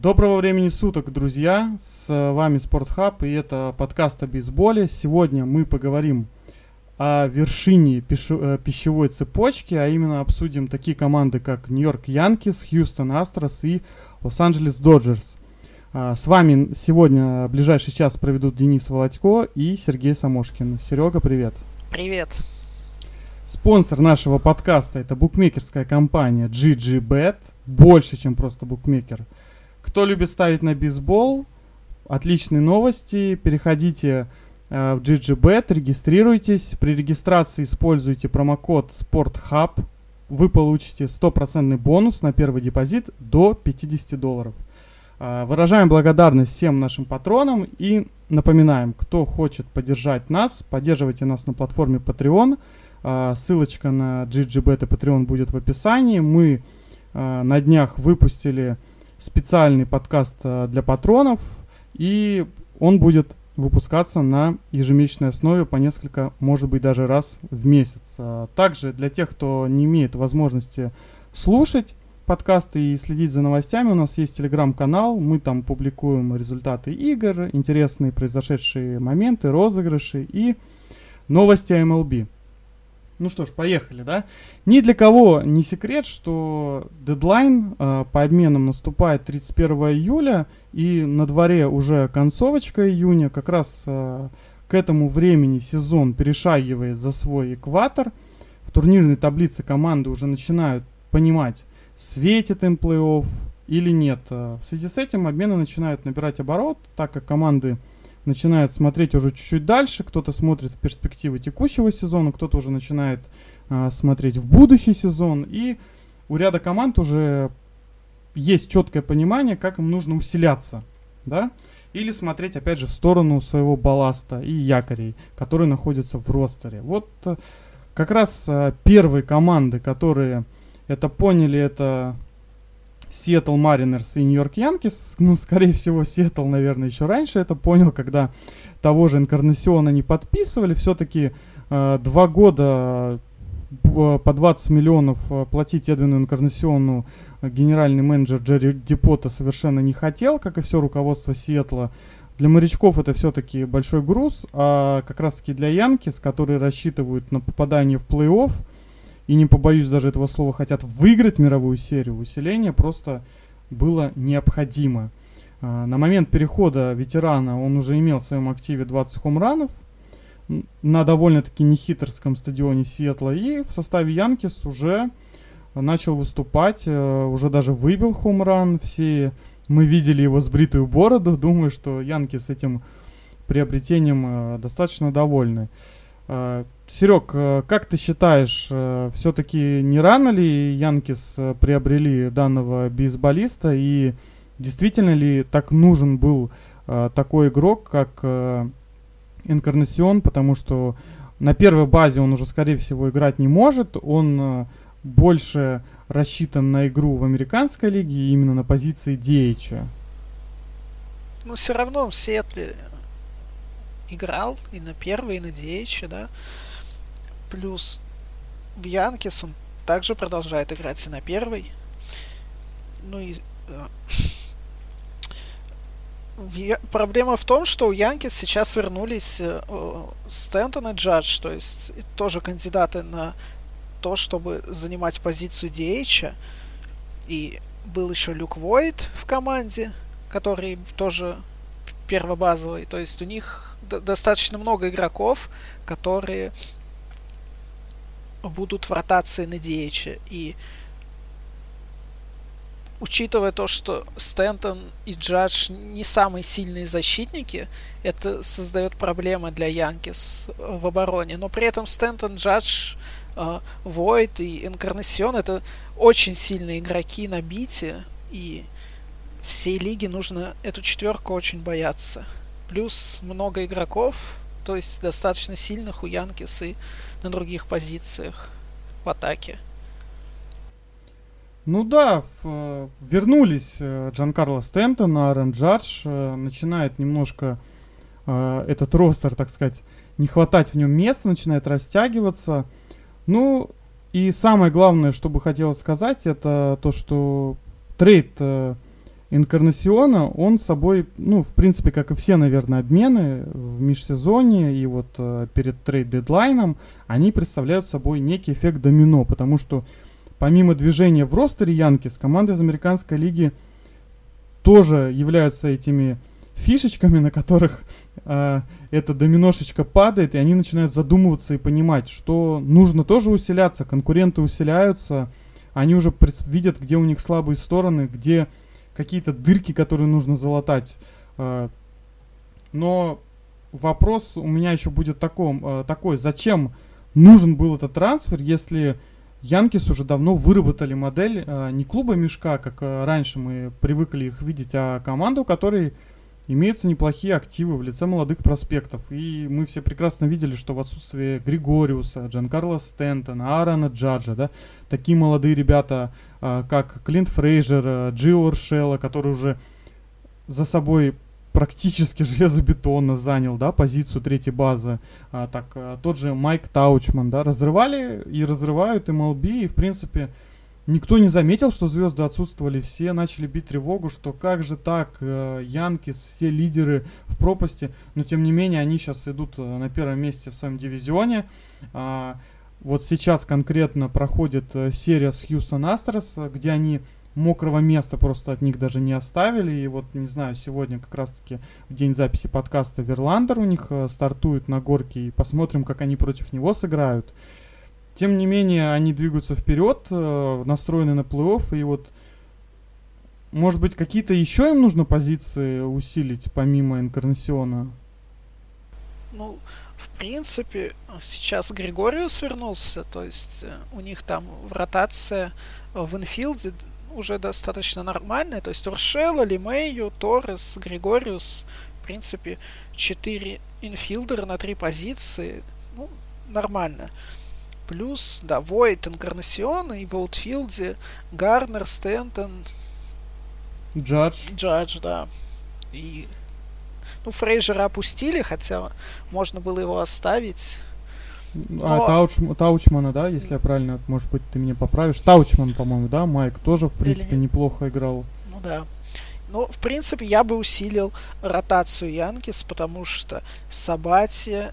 Доброго времени суток, друзья! С вами Спортхаб и это подкаст о бейсболе. Сегодня мы поговорим о вершине э, пищевой цепочки, а именно обсудим такие команды, как Нью-Йорк Янкис, Хьюстон Астрос и Лос-Анджелес Доджерс. А, с вами сегодня ближайший час проведут Денис Володько и Сергей Самошкин. Серега, привет! Привет! Спонсор нашего подкаста это букмекерская компания GGBet, больше, чем просто букмекер – кто любит ставить на бейсбол, отличные новости. Переходите э, в GGBet, регистрируйтесь. При регистрации используйте промокод SportHub. Вы получите 100% бонус на первый депозит до 50 долларов. Э, выражаем благодарность всем нашим патронам и напоминаем, кто хочет поддержать нас, поддерживайте нас на платформе Patreon. Э, ссылочка на GGBet и Patreon будет в описании. Мы на днях выпустили специальный подкаст э, для патронов, и он будет выпускаться на ежемесячной основе по несколько, может быть, даже раз в месяц. А также для тех, кто не имеет возможности слушать подкасты и следить за новостями, у нас есть телеграм-канал, мы там публикуем результаты игр, интересные произошедшие моменты, розыгрыши и новости MLB. Ну что ж, поехали, да? Ни для кого не секрет, что дедлайн э, по обменам наступает 31 июля, и на дворе уже концовочка июня. Как раз э, к этому времени сезон перешагивает за свой экватор. В турнирной таблице команды уже начинают понимать, светит им плей-офф или нет. В связи с этим обмены начинают набирать оборот, так как команды начинает смотреть уже чуть-чуть дальше, кто-то смотрит в перспективы текущего сезона, кто-то уже начинает э, смотреть в будущий сезон, и у ряда команд уже есть четкое понимание, как им нужно усиляться, да, или смотреть, опять же, в сторону своего балласта и якорей, которые находятся в ростере. Вот э, как раз э, первые команды, которые это поняли, это Сиэтл Маринерс и Нью-Йорк Янкис. Ну, скорее всего, Сиэтл, наверное, еще раньше это понял, когда того же Инкарнасиона не подписывали. Все-таки э, два года э, по 20 миллионов э, платить Эдвину Инкарнасиону генеральный менеджер Джерри Депота совершенно не хотел, как и все руководство Сиэтла. Для морячков это все-таки большой груз, а как раз-таки для Янкис, которые рассчитывают на попадание в плей-офф, и не побоюсь даже этого слова, хотят выиграть мировую серию, усиления просто было необходимо. А, на момент перехода ветерана он уже имел в своем активе 20 хомранов на довольно-таки нехитрском стадионе Сиэтла. И в составе Янкис уже начал выступать, э, уже даже выбил хомран. Все мы видели его с бритую бороду. Думаю, что Янки с этим приобретением э, достаточно довольны. Серег, э, как ты считаешь, э, все-таки не рано ли Янкис э, приобрели данного бейсболиста и действительно ли так нужен был такой игрок, как Инкарнасион, потому что на первой базе он уже, скорее всего, играть не может, он больше рассчитан на игру в американской лиге, именно на позиции DH. Ну, все равно в Сиэтле играл и на первой, и на DH, да. Плюс Янкис он также продолжает играть и на первой. Ну и э, проблема в том, что у Янкис сейчас вернулись э, Стентон и Джадж, то есть тоже кандидаты на то, чтобы занимать позицию DH. И был еще Люк Войт в команде, который тоже первобазовый. То есть у них достаточно много игроков, которые будут в ротации на DH. И учитывая то, что Стентон и Джадж не самые сильные защитники, это создает проблемы для Янкис в обороне. Но при этом Стентон, Джадж, Войд и Инкарнасион это очень сильные игроки на бите, и всей лиге нужно эту четверку очень бояться. Плюс много игроков, то есть достаточно сильных у Янкис и на других позициях в атаке. Ну да, в, вернулись э, Джан Карло Стентон, Аарон Джадж, э, начинает немножко э, этот ростер, так сказать, не хватать в нем места, начинает растягиваться. Ну и самое главное, что бы хотелось сказать, это то, что trade э, Инкарнасиона, он собой, ну, в принципе, как и все, наверное, обмены в межсезонье и вот э, перед trade deadline-ом, они представляют собой некий эффект домино, потому что помимо движения в ростере Янкис, команды из американской лиги тоже являются этими фишечками, на которых э, эта доминошечка падает, и они начинают задумываться и понимать, что нужно тоже усиляться, конкуренты усиляются, они уже видят, где у них слабые стороны, где какие-то дырки, которые нужно залатать. Э, но вопрос у меня еще будет таком, э, такой, зачем нужен был этот трансфер, если Янкис уже давно выработали модель э, не клуба мешка, как раньше мы привыкли их видеть, а команду, у которой имеются неплохие активы в лице молодых проспектов. И мы все прекрасно видели, что в отсутствие Григориуса, Джанкарло Стентона, Аарона Джаджа, да, такие молодые ребята, как Клинт Фрейжер, а, Джио Оршелла, который уже за собой практически железобетонно занял, да, позицию третьей базы. А, так, а, тот же Майк Таучман, да, разрывали и разрывают MLB, и, в принципе, Никто не заметил, что звезды отсутствовали, все начали бить тревогу, что как же так, э, Янкис, все лидеры в пропасти, но тем не менее они сейчас идут э, на первом месте в своем дивизионе. А, вот сейчас конкретно проходит э, серия с Хьюстон Астрос, где они мокрого места просто от них даже не оставили. И вот, не знаю, сегодня как раз-таки в день записи подкаста Верландер у них э, стартует на горке. И посмотрим, как они против него сыграют. Тем не менее, они двигаются вперед, э, настроены на плей-офф, и вот, может быть, какие-то еще им нужно позиции усилить, помимо Инкарнасиона? Ну, принципе, сейчас Григориус вернулся, то есть э, у них там в ротация в инфилде уже достаточно нормальная, то есть Уршела, Лимейю, Торрес, Григориус, в принципе, 4 инфилдера на 3 позиции, ну, нормально. Плюс, да, Войт, Инкарнасион и в Аутфилде Гарнер, Стентон. Джадж. Джадж, да. И ну, Фрейжера опустили, хотя можно было его оставить. А, Но... А Тауч, Таучмана, да, если я правильно, может быть, ты меня поправишь. Таучман, по-моему, да, Майк тоже, в принципе, Или... неплохо играл. Ну да. Ну, в принципе, я бы усилил ротацию Янкис, потому что Сабати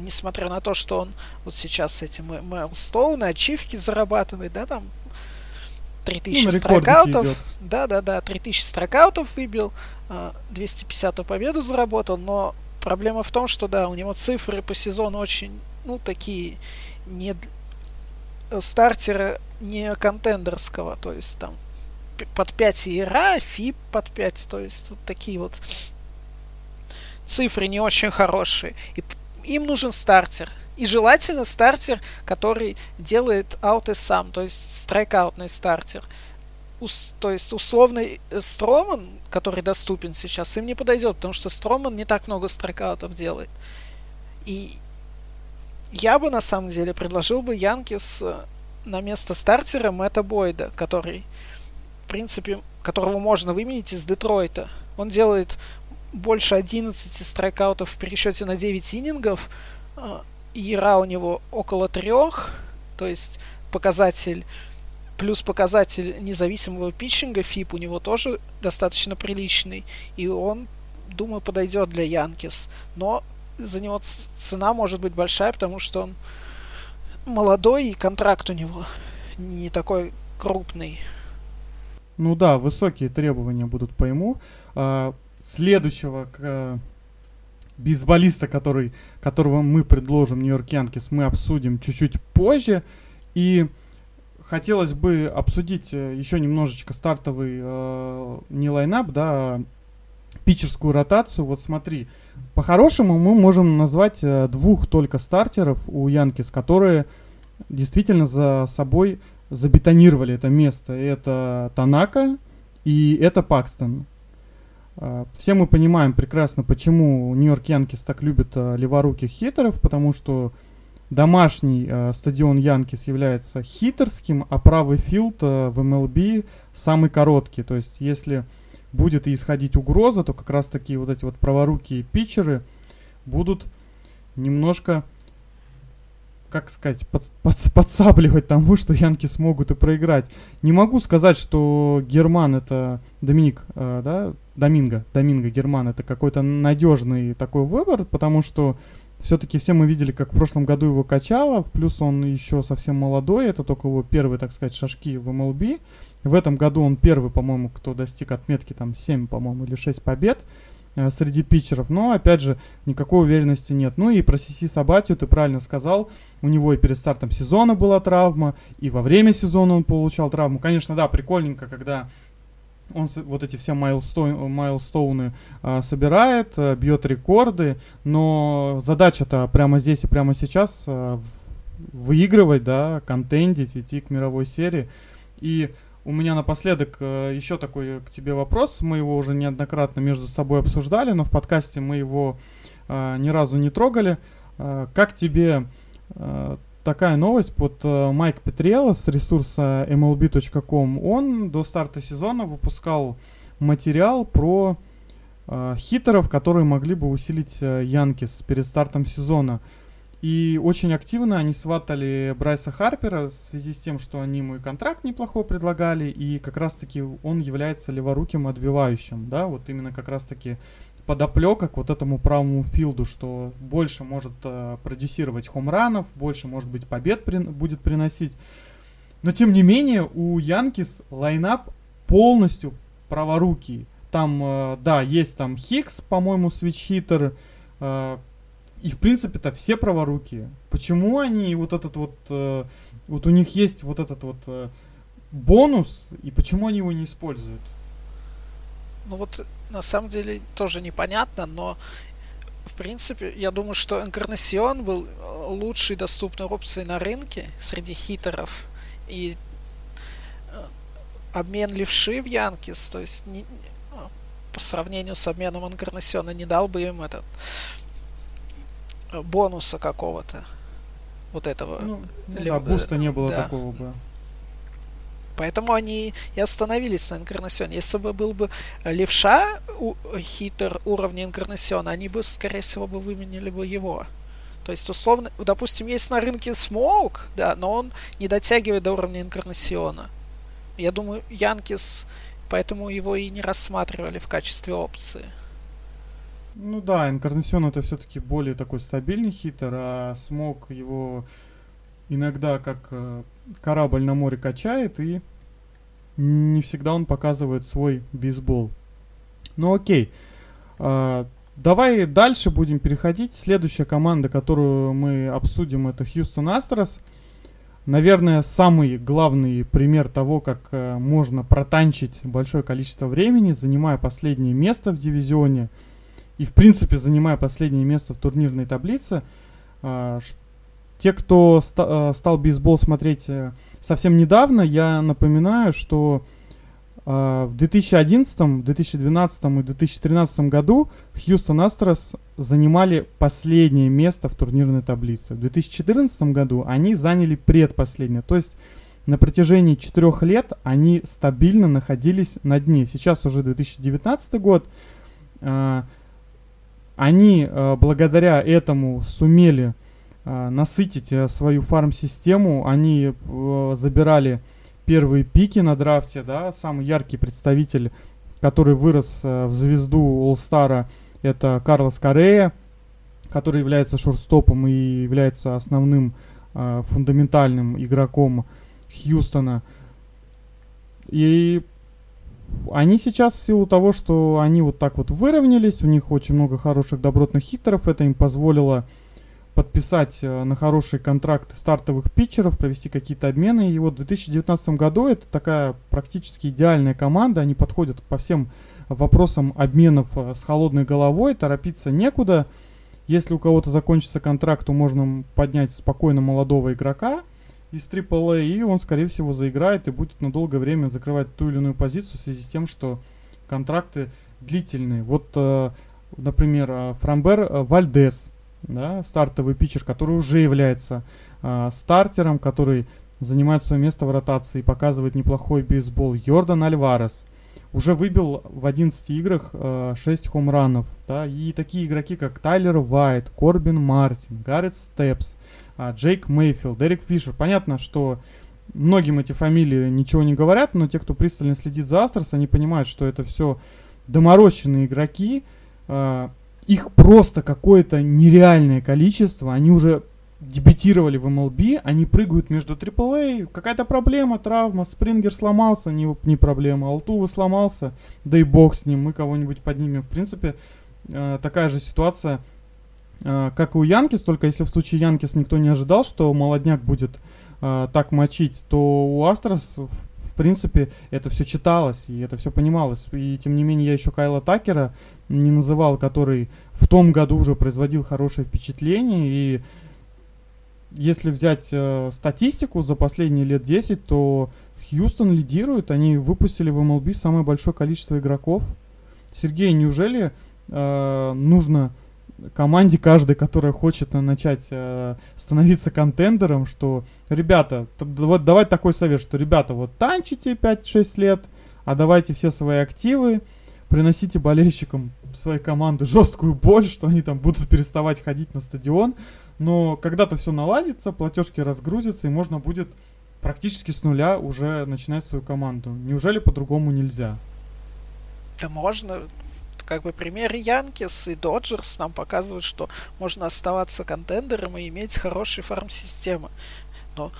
несмотря на то, что он вот сейчас с этим Майлстоуны, ачивки зарабатывает, да, там 3000 ну, страйкаутов. Да, да, да, 3000 страйкаутов выбил, 250 а, победу заработал, но проблема в том, что да, у него цифры по сезону очень, ну, такие не стартера не контендерского, то есть там под 5 ИРА, ФИП под 5, то есть вот такие вот цифры не очень хорошие. И им нужен стартер. И желательно стартер, который делает ауты сам, то есть страйкаутный стартер. Ус, то есть условный э, Строман, который доступен сейчас, им не подойдет, потому что Строман не так много страйкаутов делает. И я бы на самом деле предложил бы Янкис э, на место стартера Мэтта Бойда, который, в принципе, которого можно выменить из Детройта. Он делает больше 11 страйкаутов в пересчете на 9 инингов. Ира у него около трех, то есть показатель плюс показатель независимого питчинга ФИП у него тоже достаточно приличный, и он, думаю, подойдет для Янкис. Но за него цена может быть большая, потому что он молодой, и контракт у него не такой крупный. Ну да, высокие требования будут по ему. А, следующего э, бейсболиста, который, которого мы предложим Нью-Йорк Янкис, мы обсудим чуть-чуть позже. И хотелось бы обсудить э, еще немножечко стартовый э, не лайнап, да, а питчерскую ротацию. Вот смотри, по-хорошему мы можем назвать э, двух только стартеров у Янкис, которые действительно за собой забетонировали это место. Это Танака и это Пакстон. А, все мы понимаем прекрасно, почему Нью-Йорк Янкис так любят а, леворуких хитеров, потому что домашний а, стадион Янкис является хитерским, а правый филд в МЛБ самый короткий. То есть, если будет исходить угроза, то как раз такие вот эти вот праворукие питчеры будут немножко как сказать, под, под, подсабливать тому, что Янки смогут и проиграть. Не могу сказать, что Герман это Доминик, э, да, Доминго, Доминго Герман это какой-то надежный такой выбор, потому что все-таки все мы видели, как в прошлом году его качало, плюс он еще совсем молодой, это только его первые, так сказать, шажки в MLB. В этом году он первый, по-моему, кто достиг отметки там 7, по-моему, или 6 побед э, среди питчеров, но, опять же, никакой уверенности нет. Ну и про Сиси Сабатию ты правильно сказал, у него и перед стартом сезона была травма, и во время сезона он получал травму. Конечно, да, прикольненько, когда он вот эти все майлстоуны, майлстоуны а, собирает, а, бьет рекорды, но задача-то прямо здесь и прямо сейчас а, выигрывать, да, контентить, идти к мировой серии. И у меня напоследок а, еще такой к тебе вопрос. Мы его уже неоднократно между собой обсуждали, но в подкасте мы его а, ни разу не трогали. А, как тебе такая новость. Вот э, Майк Петрелла с ресурса mlb.com, он до старта сезона выпускал материал про э, хитеров, которые могли бы усилить э, Янкис перед стартом сезона. И очень активно они сватали Брайса Харпера в связи с тем, что они ему и контракт неплохой предлагали, и как раз-таки он является леворуким отбивающим, да, вот именно как раз-таки подоплека к вот этому правому филду, что больше может э, продюсировать хомранов, больше, может быть, побед при, будет приносить. Но, тем не менее, у Янкис лайнап полностью праворукий. Там, э, да, есть там Хикс, по-моему, свитчхитер, э, и, в принципе-то, все праворукие. Почему они вот этот вот... Э, вот у них есть вот этот вот э, бонус, и почему они его не используют? Ну вот на самом деле тоже непонятно, но в принципе, я думаю, что Encarnacion был э, лучшей доступной опцией на рынке среди хитеров. И э, обмен левши в Янкис, то есть не, по сравнению с обменом Encarnacion не дал бы им этот э, бонуса какого-то. Вот этого. Ну лев... Да, буста не было да. такого бы. Поэтому они и остановились на инкарнасионе. Если бы был бы левша у, хитер уровня инкарнасиона, они бы, скорее всего, бы выменили бы его. То есть, условно, допустим, есть на рынке смоук, да, но он не дотягивает до уровня инкарнасиона. Я думаю, Янкис поэтому его и не рассматривали в качестве опции. Ну да, инкарнасион это все-таки более такой стабильный хитер, а смог его иногда как э, корабль на море качает, и не всегда он показывает свой бейсбол. Ну окей. А, давай дальше будем переходить. Следующая команда, которую мы обсудим, это Хьюстон Астрос. Наверное, самый главный пример того, как э, можно протанчить большое количество времени, занимая последнее место в дивизионе и, в принципе, занимая последнее место в турнирной таблице. Те, кто ста- э, стал бейсбол смотреть э, совсем недавно, я напоминаю, что э, в 2011, 2012 и 2013 году Хьюстон Астрос занимали последнее место в турнирной таблице. В 2014 году они заняли предпоследнее. То есть на протяжении четырех лет они стабильно находились на дне. Сейчас уже 2019 год. Они благодаря этому сумели насытить э, свою фарм-систему. Они э, забирали первые пики на драфте, да, самый яркий представитель, который вырос э, в звезду All-Star, это Карлос Корея, который является шорстопом и является основным фундаментальным игроком Хьюстона. И они сейчас в силу того, что они вот так вот выровнялись, у них очень много хороших добротных хитеров, это им позволило подписать э, на хорошие контракты стартовых питчеров, провести какие-то обмены. И вот в 2019 году это такая практически идеальная команда. Они подходят по всем вопросам обменов э, с холодной головой, торопиться некуда. Если у кого-то закончится контракт, то можно поднять спокойно молодого игрока из AAA, и он, скорее всего, заиграет и будет на долгое время закрывать ту или иную позицию в связи с тем, что контракты длительные. Вот, э, например, Фрамбер Вальдес – да, стартовый питчер, который уже является э, стартером, который занимает свое место в ротации и показывает неплохой бейсбол. Йордан Альварес уже выбил в 11 играх э, 6 хомранов. Да, и такие игроки, как Тайлер Вайт, Корбин Мартин, Гаррет Степс, а, Джейк Мейфилд, Дерек Фишер. Понятно, что многим эти фамилии ничего не говорят, но те, кто пристально следит за Астрос, они понимают, что это все доморощенные игроки, э, их просто какое-то нереальное количество, они уже дебютировали в MLB, они прыгают между AAA, какая-то проблема, травма, Спрингер сломался, не, не проблема, Алтува сломался, да и бог с ним, мы кого-нибудь поднимем. В принципе, э, такая же ситуация, э, как и у Янкис, только если в случае Янкис никто не ожидал, что молодняк будет э, так мочить, то у Астрос в, принципе это все читалось и это все понималось. И тем не менее я еще Кайла Такера не называл, который в том году уже производил хорошее впечатление и если взять э, статистику за последние лет 10, то Хьюстон лидирует. Они выпустили в MLB самое большое количество игроков. Сергей, неужели э, нужно команде каждой, которая хочет э, начать э, становиться контендером, что, ребята, вот давайте такой совет, что, ребята, вот танчите 5-6 лет, а давайте все свои активы, приносите болельщикам своей команды жесткую боль, что они там будут переставать ходить на стадион, но когда-то все наладится, платежки разгрузятся, и можно будет практически с нуля уже начинать свою команду. Неужели по-другому нельзя? Да можно. Как бы примеры Янкис и Доджерс нам показывают, что можно оставаться контендером и иметь хорошие фарм-системы. Но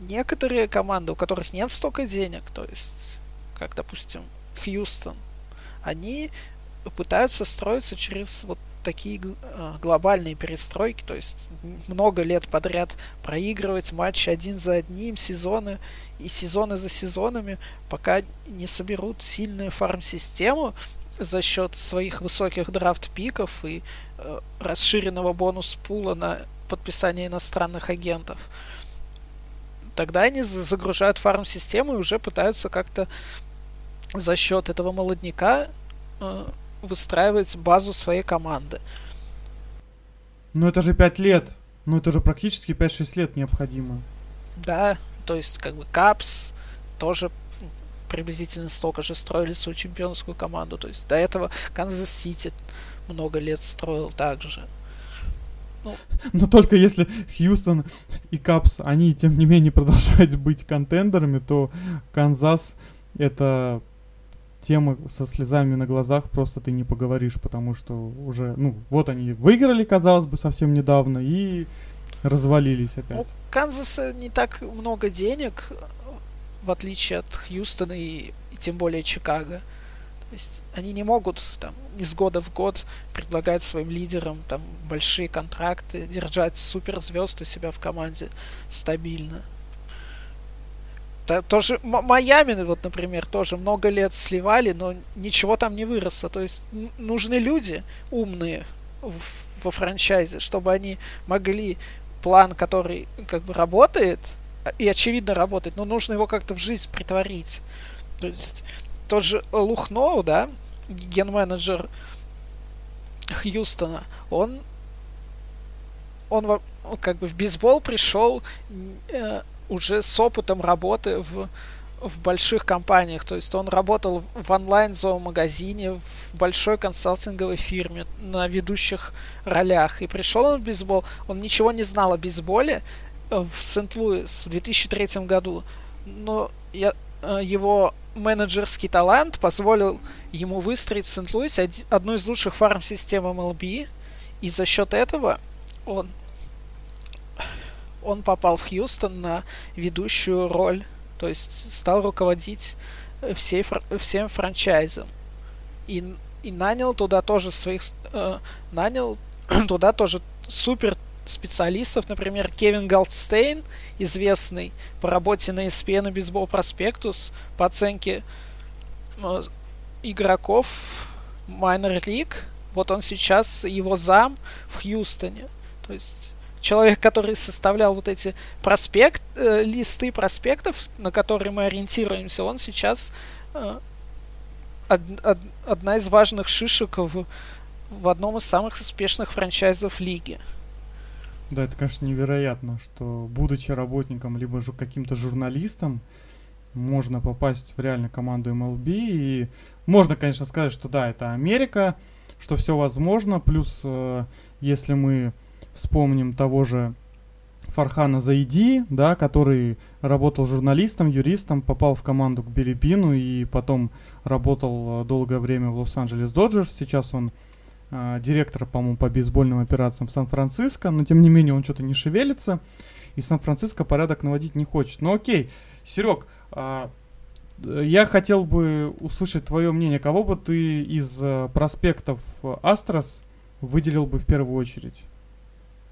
некоторые команды, у которых нет столько денег, то есть, как, допустим, Хьюстон, они пытаются строиться через вот такие э, глобальные перестройки, то есть много лет подряд проигрывать матчи один за одним, сезоны и сезоны за сезонами, пока не соберут сильную фарм-систему за счет своих высоких драфт-пиков и э, расширенного бонус-пула на подписание иностранных агентов. Тогда они загружают фарм-систему и уже пытаются как-то за счет этого молодняка э, выстраивать базу своей команды. Ну это же 5 лет. Ну это же практически 5-6 лет необходимо. Да, то есть как бы Капс тоже приблизительно столько же строили свою чемпионскую команду. То есть до этого Канзас Сити много лет строил также. Ну. Но только если Хьюстон и Капс, они тем не менее продолжают быть контендерами, то Канзас это темы со слезами на глазах просто ты не поговоришь, потому что уже, ну, вот они выиграли, казалось бы, совсем недавно и развалились опять. У Канзаса не так много денег, в отличие от Хьюстона и, и тем более Чикаго. То есть они не могут там из года в год предлагать своим лидерам там большие контракты, держать суперзвезд у себя в команде стабильно тоже Майами, вот, например, тоже много лет сливали, но ничего там не выросло. То есть нужны люди умные в, во франчайзе, чтобы они могли план, который как бы работает, и очевидно работает, но нужно его как-то в жизнь притворить. То есть тот же Лухноу, да, ген-менеджер Хьюстона, он он как бы в бейсбол пришел э, уже с опытом работы в, в больших компаниях. То есть он работал в онлайн-зоомагазине, в большой консалтинговой фирме на ведущих ролях. И пришел он в бейсбол, он ничего не знал о бейсболе в Сент-Луис в 2003 году. Но я, э, его менеджерский талант позволил ему выстроить в Сент-Луисе одну из лучших фарм-систем MLB. И за счет этого он он попал в Хьюстон на ведущую роль, то есть стал руководить всей, всем франчайзом. И, и нанял туда тоже своих... Э, нанял туда тоже супер специалистов, например, Кевин Голдстейн, известный по работе на ESPN и Бейсбол Проспектус, по оценке э, игроков Minor League. Вот он сейчас его зам в Хьюстоне. То есть человек, который составлял вот эти проспект, э, листы проспектов, на которые мы ориентируемся, он сейчас э, од, од, одна из важных шишек в, в одном из самых успешных франчайзов лиги. Да, это, конечно, невероятно, что будучи работником либо же каким-то журналистом, можно попасть в реальную команду MLB. И можно, конечно, сказать, что да, это Америка, что все возможно. Плюс, э, если мы вспомним того же Фархана Заиди, да, который работал журналистом, юристом, попал в команду к Билибину и потом работал долгое время в Лос-Анджелес Доджерс. Сейчас он э, директор, по-моему, по бейсбольным операциям в Сан-Франциско, но тем не менее он что-то не шевелится, и в Сан-Франциско порядок наводить не хочет. Ну окей, Серег, э, я хотел бы услышать твое мнение. Кого бы ты из э, проспектов Астрос выделил бы в первую очередь?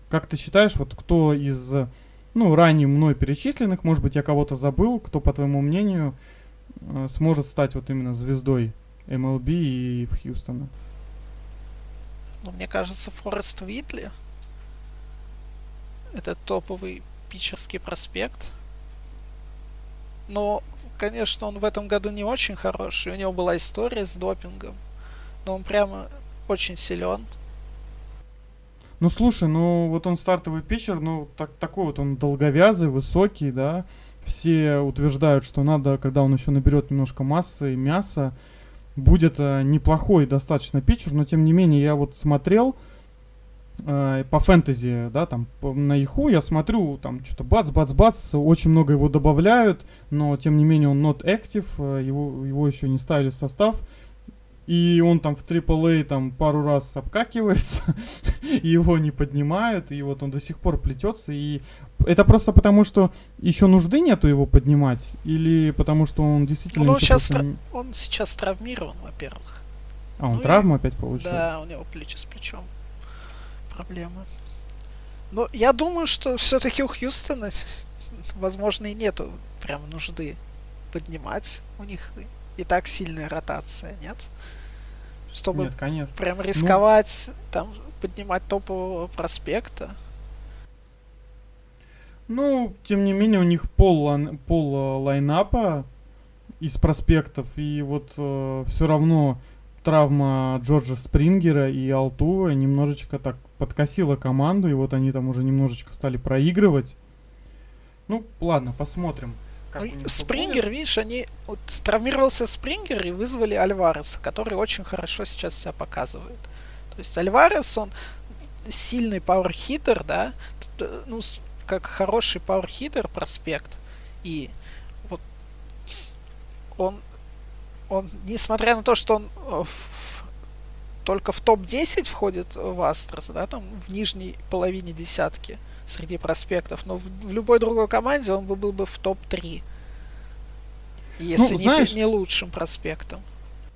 Как ты считаешь, вот кто из, ну, ранее мной перечисленных, может быть, я кого-то забыл, кто, по твоему мнению, э, сможет стать вот именно звездой MLB и в Хьюстона? Ну, мне кажется, Форест Витли. Это топовый питчерский проспект. Но, конечно, он в этом году не очень хороший. У него была история с допингом. Но он прямо очень силен. Ну слушай, ну вот он стартовый питчер, ну так, такой вот он долговязый, высокий, да. Все утверждают, что надо, когда он еще наберет немножко массы и мяса, будет э, неплохой достаточно питчер, но тем не менее я вот смотрел э, по фэнтези, да, там по, на иху я смотрю, там что-то бац, бац, бац, очень много его добавляют, но тем не менее он not active, э, его, его еще не ставили в состав, и он там в AAA там пару раз обкакивается, и его не поднимают, и вот он до сих пор плетется, и это просто потому, что еще нужды нету его поднимать, или потому что он действительно... Ну, он сейчас, просто... он сейчас травмирован, во-первых. А, он ну, травму и... опять получил? Да, у него плечи с плечом проблемы. Но я думаю, что все-таки у Хьюстона, возможно, и нету прям нужды поднимать. У них и так сильная ротация, нет? Чтобы Нет, конечно. прям ну, рисковать, ну, там поднимать топового проспекта. Ну, тем не менее, у них пол, пол э, лайнапа из проспектов, и вот э, все равно травма Джорджа Спрингера и Алтува немножечко так подкосила команду, и вот они там уже немножечко стали проигрывать. Ну, ладно, посмотрим. Как Спрингер, видишь, они вот, травмировался Спрингер и вызвали Альвареса, который очень хорошо сейчас себя показывает. То есть Альварес, он сильный пауэрхитер, да, э, ну, как хороший пауэрхитер проспект. И вот он, он, несмотря на то, что он э, в, только в топ-10 входит в Астрос, да, там в нижней половине десятки, среди проспектов, но в, в любой другой команде он бы был бы в топ-3. Если ну, знаешь, не, не лучшим проспектом.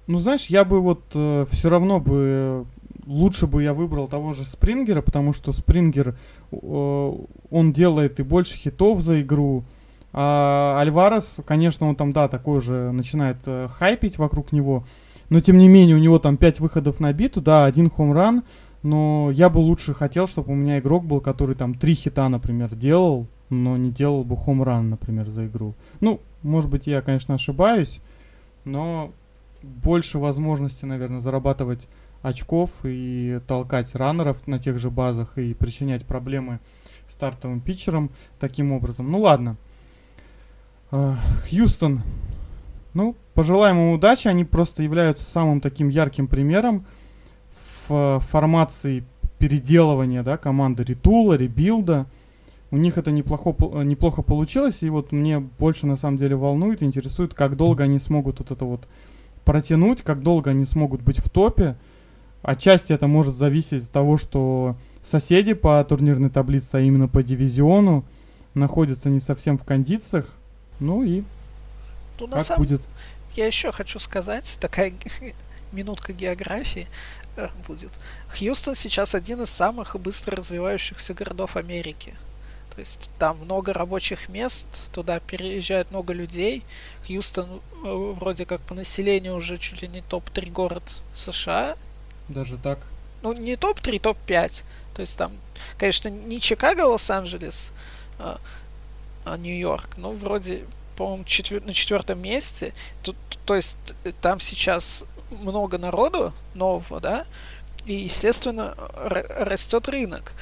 Ну, знаешь, я бы вот э, все равно бы лучше бы я выбрал того же Спрингера, потому что Спрингер, э, он делает и больше хитов за игру. А Альварес, конечно, он там, да, такой же начинает э, хайпить вокруг него. Но, тем не менее, у него там 5 выходов на биту, да, один хомран, но я бы лучше хотел, чтобы у меня игрок был, который там три хита, например, делал, но не делал бы хомран, например, за игру. Ну, может быть, я, конечно, ошибаюсь, но больше возможности, наверное, зарабатывать очков и толкать раннеров на тех же базах и причинять проблемы стартовым питчерам таким образом. Ну ладно. А, Хьюстон. Ну, пожелаем им удачи. Они просто являются самым таким ярким примером формации переделывания да, команды ритула, ребилда. У них это неплохо, неплохо получилось, и вот мне больше на самом деле волнует, интересует, как долго они смогут вот это вот протянуть, как долго они смогут быть в топе. Отчасти это может зависеть от того, что соседи по турнирной таблице, а именно по дивизиону, находятся не совсем в кондициях. Ну и ну, как самом... будет. Я еще хочу сказать, такая минутка географии. Э, будет. Хьюстон сейчас один из самых быстро развивающихся городов Америки. То есть там много рабочих мест, туда переезжает много людей. Хьюстон э, вроде как по населению уже чуть ли не топ-3 город США. Даже так? Ну, не топ-3, топ-5. То есть там, конечно, не Чикаго, Лос-Анджелес, а, а Нью-Йорк, но вроде, по-моему, четвер- на четвертом месте. Тут, то есть там сейчас много народу нового, да, и, естественно, растет рынок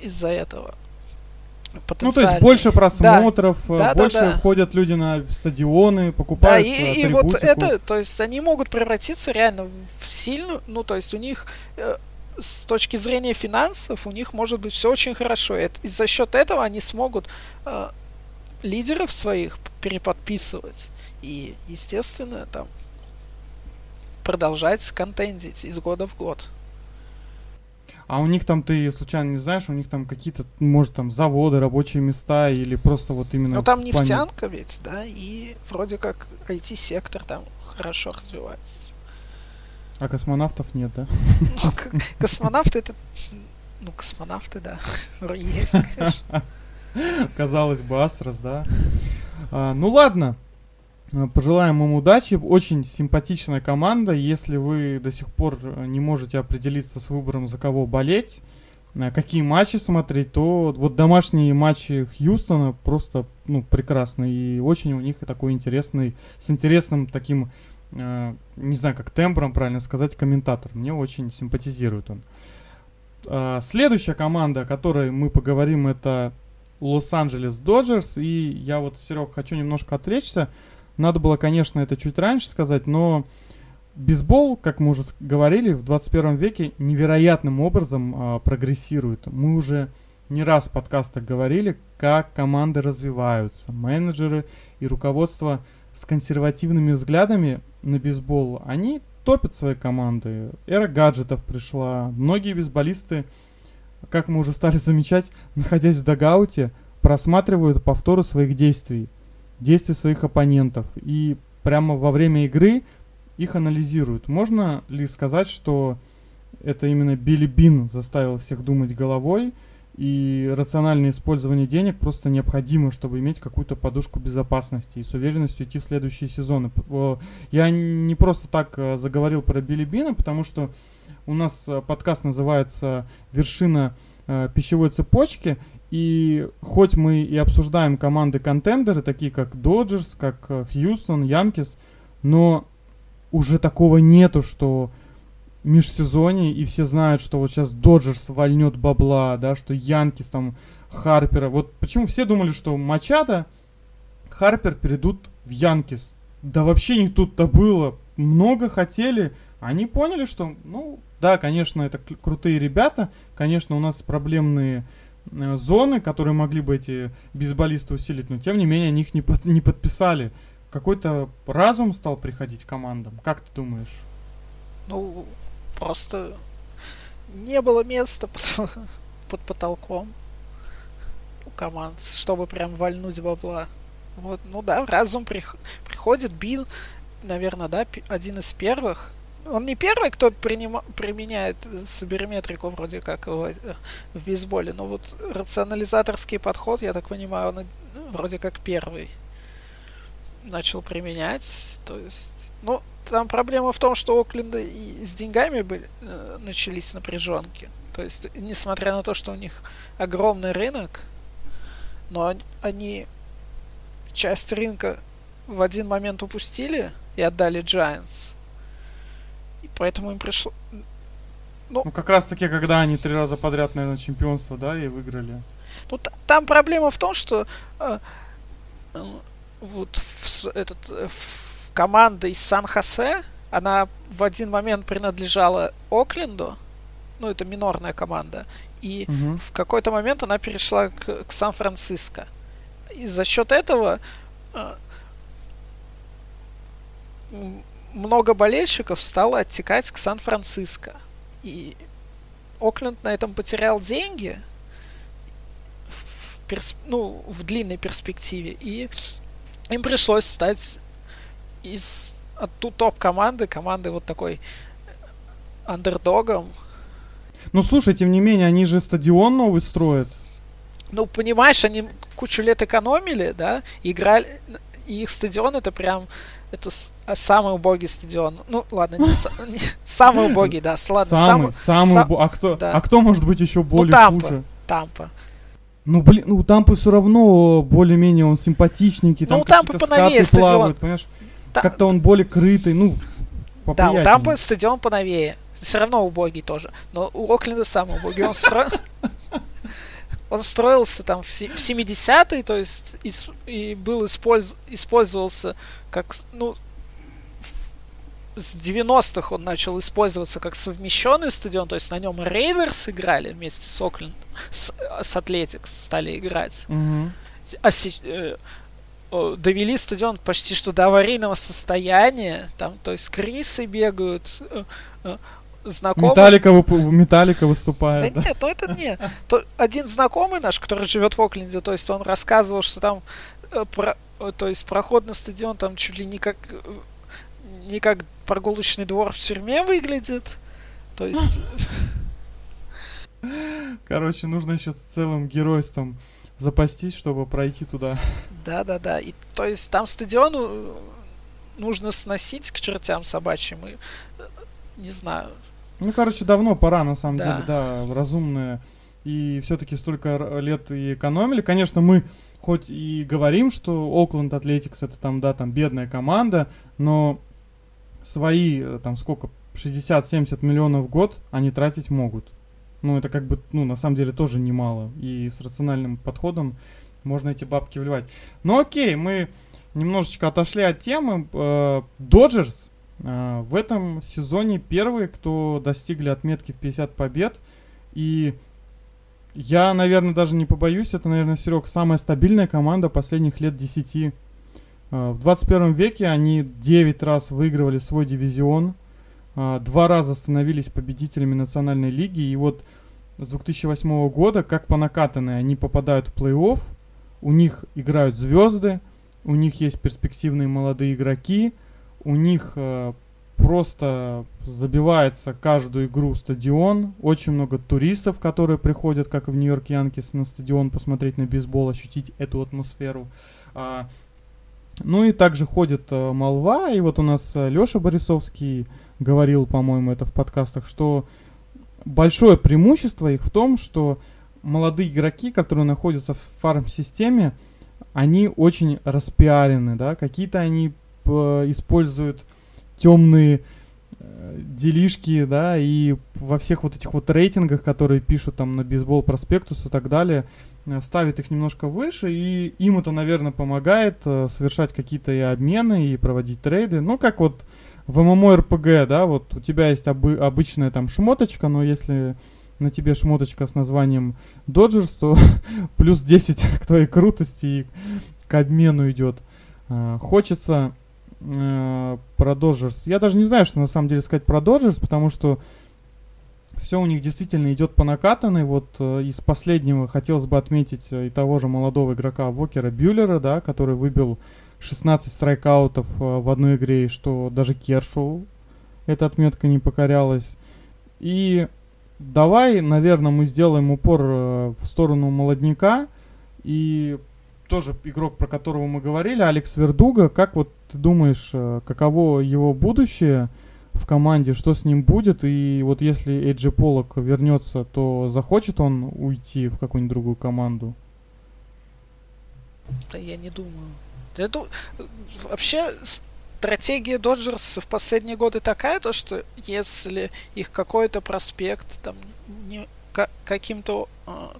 из-за этого. Ну, то есть больше просмотров, да, э, больше да, да. ходят люди на стадионы, покупают. Да, и, и вот это, то есть они могут превратиться реально в сильную, ну, то есть у них э, с точки зрения финансов у них может быть все очень хорошо. И, и за счет этого они смогут э, лидеров своих переподписывать. И, естественно, там продолжать контендить из года в год. А у них там, ты случайно не знаешь, у них там какие-то, может, там заводы, рабочие места или просто вот именно... Ну там нефтянка плане... ведь, да, и вроде как IT-сектор там хорошо развивается. А космонавтов нет, да? Ну, космонавты это... Ну, космонавты, да, есть, конечно. Казалось бы, Астрос, да. А, ну ладно, пожелаем им удачи. Очень симпатичная команда. Если вы до сих пор э, не можете определиться с выбором, за кого болеть, э, какие матчи смотреть, то вот домашние матчи Хьюстона просто ну, прекрасны. И очень у них такой интересный, с интересным таким, э, не знаю, как тембром правильно сказать, комментатор. Мне очень симпатизирует он. Э, следующая команда, о которой мы поговорим, это Лос-Анджелес Доджерс. И я вот, Серег, хочу немножко отвлечься. Надо было, конечно, это чуть раньше сказать, но бейсбол, как мы уже говорили, в 21 веке невероятным образом э, прогрессирует. Мы уже не раз в подкастах говорили, как команды развиваются, менеджеры и руководство с консервативными взглядами на бейсбол, они топят свои команды. Эра гаджетов пришла. Многие бейсболисты, как мы уже стали замечать, находясь в дагауте, просматривают повторы своих действий действия своих оппонентов и прямо во время игры их анализируют. Можно ли сказать, что это именно Билли Бин заставил всех думать головой, и рациональное использование денег просто необходимо, чтобы иметь какую-то подушку безопасности и с уверенностью идти в следующие сезоны. Я не просто так э, заговорил про Билли Бина, потому что у нас э, подкаст называется «Вершина э, пищевой цепочки», и хоть мы и обсуждаем команды-контендеры, такие как Доджерс, как э, Хьюстон, Янкис, но уже такого нету, что межсезонье, и все знают, что вот сейчас Доджерс вольнет бабла, да, что Янкис там, Харпера. Вот почему все думали, что Мачада, Харпер перейдут в Янкис. Да вообще не тут-то было. Много хотели. Они поняли, что, ну, да, конечно, это крутые ребята. Конечно, у нас проблемные Э, зоны, которые могли бы эти бейсболисты усилить, но тем не менее они их не, под, не подписали. Какой-то разум стал приходить командам. Как ты думаешь? Ну, просто не было места под, под потолком у команд, чтобы прям вальнуть бабла. Вот, ну да, разум при, приходит, Бин, наверное, да, один из первых, он не первый, кто принима, применяет саберметрику вроде как в, в бейсболе, но вот рационализаторский подход, я так понимаю, он ну, вроде как первый начал применять. То есть, ну, там проблема в том, что у Окленда и с деньгами были, э, начались напряженки. То есть, несмотря на то, что у них огромный рынок, но они часть рынка в один момент упустили и отдали Giants поэтому им пришло... Ну, ну, как раз таки, когда они три раза подряд, наверное, чемпионство, да, и выиграли. Ну, там проблема в том, что э, э, вот в, этот, э, в команда из Сан-Хосе, она в один момент принадлежала Окленду, ну, это минорная команда, и угу. в какой-то момент она перешла к, к Сан-Франциско. И за счет этого э, много болельщиков стало оттекать к Сан-Франциско. И Окленд на этом потерял деньги в, перс... ну, в длинной перспективе. И им пришлось стать из от топ-команды, команды вот такой андердогом. Ну слушай, тем не менее, они же стадион новый строят. Ну, понимаешь, они кучу лет экономили, да, играли, и их стадион это прям это а, самый убогий стадион. Ну, ладно, не, не самый убогий, да, ладно. Самый, самый, самый убогий. А кто, да. а кто может быть еще более ну, Тампа, хуже? Тампа. Ну, блин, ну, у Тампы все равно более-менее он симпатичненький. Там ну, у Тампы поновее стадион. Плавают, понимаешь? Та... Как-то он более крытый, ну, Да, у Тампы стадион поновее. Все равно убогий тоже. Но у Окленда самый убогий. Он строил... он строился там в 70-е, то есть и, и был использ, использовался как, ну, с 90-х он начал использоваться как совмещенный стадион, то есть на нем Рейдерс играли вместе с Окленд, с, с Атлетикс стали играть. Мгм. А се- э, довели стадион почти что до аварийного состояния, там, то есть крисы бегают, э, знакомые... Металлика, Металлика Да выступает. да. нет, ну это не. То, один знакомый наш, который живет в Окленде, то есть он рассказывал, что там э, про- э, то есть проход на стадион там чуть ли не как э, не как прогулочный двор в тюрьме выглядит. То есть, Короче, нужно еще целым геройством запастись, чтобы пройти туда. да-да-да. И то есть там стадион э, нужно сносить к чертям собачьим. И, не знаю. Ну, короче, давно пора, на самом Да. деле, да, разумные. И все-таки столько лет и экономили. Конечно, мы хоть и говорим, что Окленд Атлетикс это там, да, там бедная команда, но свои, э, там, сколько, 60-70 миллионов в год они тратить могут. Ну, это как бы, ну, на самом деле тоже немало. И с рациональным подходом можно эти бабки вливать. Ну, окей, мы немножечко отошли от темы. Доджерс э, в этом сезоне первые, кто достигли отметки в 50 побед. И я, наверное, даже не побоюсь, это, наверное, Серег, самая стабильная команда последних лет 10. Э, В 21 веке они 9 раз выигрывали свой дивизион, э, два раза становились победителями национальной лиги, и вот с 2008 года, как по накатанной, они попадают в плей-офф, у них играют звезды, у них есть перспективные молодые игроки, у них э, просто забивается каждую игру стадион, очень много туристов, которые приходят, как в Нью-Йорк Янкис, на стадион посмотреть на бейсбол, ощутить эту атмосферу. А, ну и также ходит э, молва, и вот у нас Леша Борисовский говорил, по-моему, это в подкастах, что большое преимущество их в том, что молодые игроки, которые находятся в фарм-системе, они очень распиарены, да, какие-то они используют темные э, делишки, да, и во всех вот этих вот рейтингах, которые пишут там на бейсбол проспектус и так далее, э, ставит их немножко выше, и им это, наверное, помогает э, совершать какие-то и обмены, и проводить трейды. Ну, как вот в MMORPG, да, вот у тебя есть обы- обычная там шмоточка, но если на тебе шмоточка с названием Dodgers, то плюс 10 к твоей крутости и к обмену идет. Хочется э, про Dodgers. Я даже не знаю, что на самом деле сказать про Dodgers, потому что все у них действительно идет по накатанной. Вот э, из последнего хотелось бы отметить э, и того же молодого игрока Вокера Бюллера, да, который выбил 16 страйкаутов э, в одной игре, и что даже Кершоу эта отметка не покорялась. И давай, наверное, мы сделаем упор э, в сторону молодняка. И тоже игрок, про которого мы говорили, Алекс Вердуга. Как вот ты думаешь, э, каково его будущее в команде, что с ним будет? И вот если Эйджи Полок вернется, то захочет он уйти в какую-нибудь другую команду? Да я не думаю. Ду- Вообще, стратегия Доджерс в последние годы такая, то что если их какой-то проспект там не, ка- каким-то